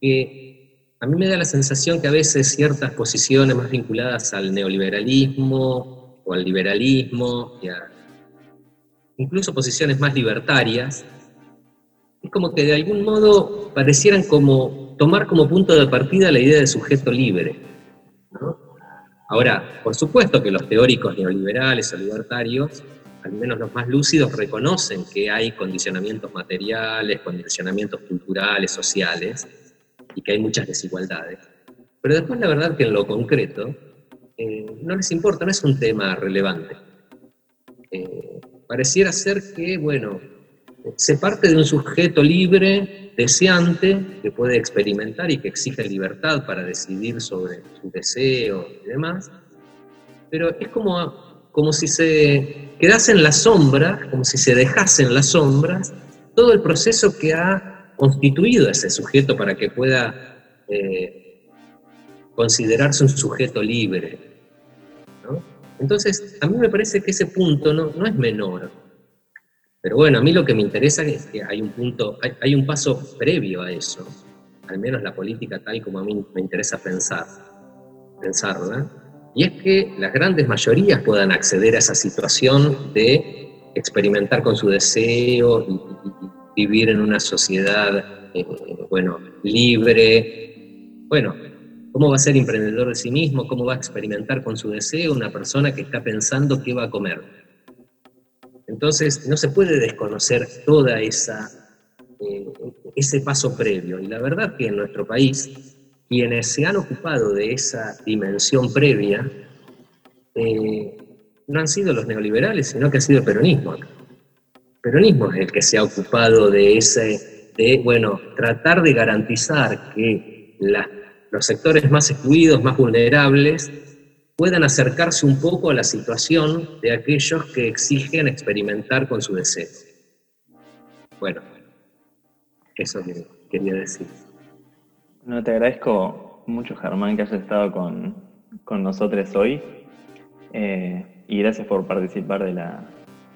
que a mí me da la sensación que a veces ciertas posiciones más vinculadas al neoliberalismo o al liberalismo y a incluso posiciones más libertarias, es como que de algún modo parecieran como tomar como punto de partida la idea de sujeto libre. Ahora, por supuesto que los teóricos neoliberales o libertarios, al menos los más lúcidos, reconocen que hay condicionamientos materiales, condicionamientos culturales, sociales, y que hay muchas desigualdades. Pero después la verdad que en lo concreto eh, no les importa, no es un tema relevante. Eh, pareciera ser que, bueno, se parte de un sujeto libre, deseante, que puede experimentar y que exige libertad para decidir sobre su deseo y demás, pero es como, como si se quedase en la sombra, como si se dejase en las sombras todo el proceso que ha constituido ese sujeto para que pueda eh, considerarse un sujeto libre. Entonces, a mí me parece que ese punto no, no es menor, pero bueno, a mí lo que me interesa es que hay un punto, hay, un paso previo a eso, al menos la política tal como a mí me interesa pensar, pensarla, y es que las grandes mayorías puedan acceder a esa situación de experimentar con su deseo y, vivir en una sociedad, eh, bueno, libre. Bueno, ¿cómo va a ser emprendedor de sí mismo? ¿Cómo va a experimentar con su deseo una persona que está pensando qué va a comer? Entonces, no se puede desconocer toda esa, eh, ese paso previo. Y la verdad que en nuestro país, quienes se han ocupado de esa dimensión previa, eh, no han sido los neoliberales, sino que ha sido el peronismo. El peronismo es el que se ha ocupado de ese, de, bueno, tratar de garantizar que los sectores más excluidos, más vulnerables, puedan acercarse un poco a la situación de aquellos que exigen experimentar con su deseo. Bueno, eso quería decir. No, te agradezco mucho, Germán, que hayas estado con, nosotros hoy. Eh, y gracias por participar de la,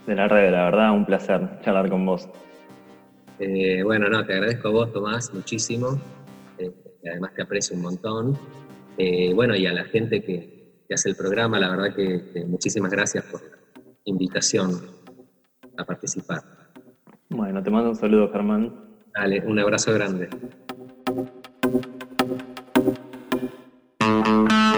de la red la verdad. Un placer charlar con vos. Eh, bueno, no, te agradezco a vos, Tomás, muchísimo. Eh, además te aprecio un montón. bueno, y a la gente que, que hace el programa. La verdad que, muchísimas gracias por la invitación a participar. Bueno, te mando un saludo, Germán. Dale, un abrazo grande. Thank you.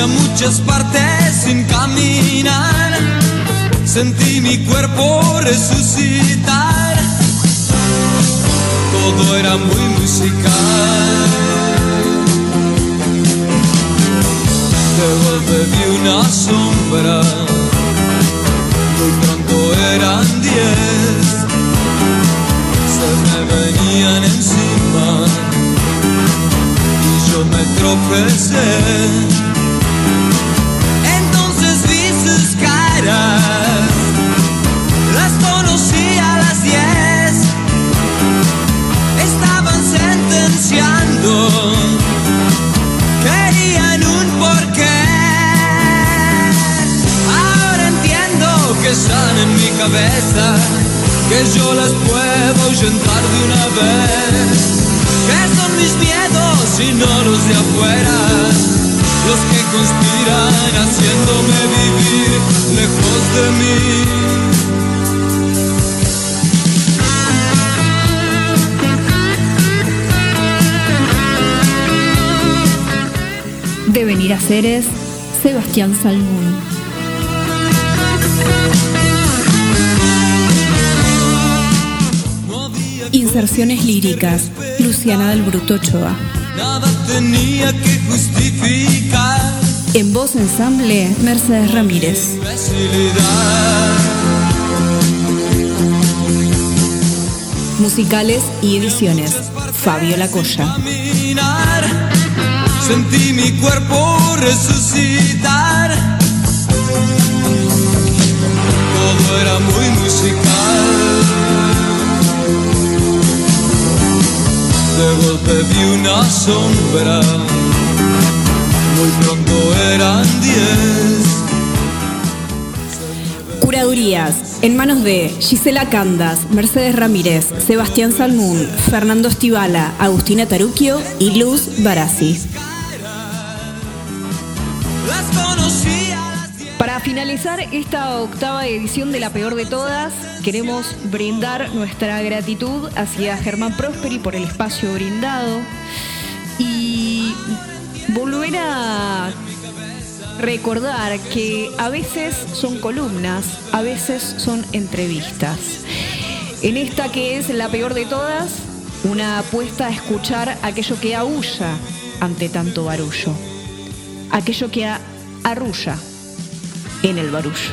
a muchas partes sin caminar. Sentí mi cuerpo resucitar. Todo era muy musical. Te volví una sombra. Muy pronto eran diez. Se me venían encima. Y yo me tropecé. Las conocí a las 10, estaban sentenciando, querían un porqué. Ahora entiendo que están en mi cabeza, que yo las puedo ahuyentar de una vez, que son mis miedos y no los de afuera los que conspiran haciéndome vivir lejos de mí. de venir a Ceres, Sebastián Salmón. Inserciones líricas, Luciana del Bruto Ochoa. Nada tenía que justificar. En voz ensamble, Mercedes Ramírez. Musicales y ediciones, Fabio Lacoya. Sentí mi cuerpo resucitar. Todo era muy musical. De golpe vi una sombra. Muy pronto eran diez. Curadurías, en manos de Gisela Candas, Mercedes Ramírez, Sebastián Salmún, Fernando Estivala, Agustina Taruquio y Luz Barassi. Finalizar esta octava edición de La Peor de Todas, queremos brindar nuestra gratitud hacia Germán Prosperi por el espacio brindado y volver a recordar que a veces son columnas, a veces son entrevistas. En esta que es la peor de todas, una apuesta a escuchar aquello que aúlla ante tanto barullo, aquello que arrulla en el barullo.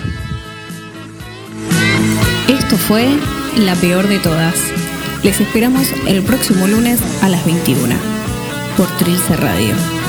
Esto fue La Peor de Todas. Les esperamos el próximo lunes a las 21 por Trilce Radio.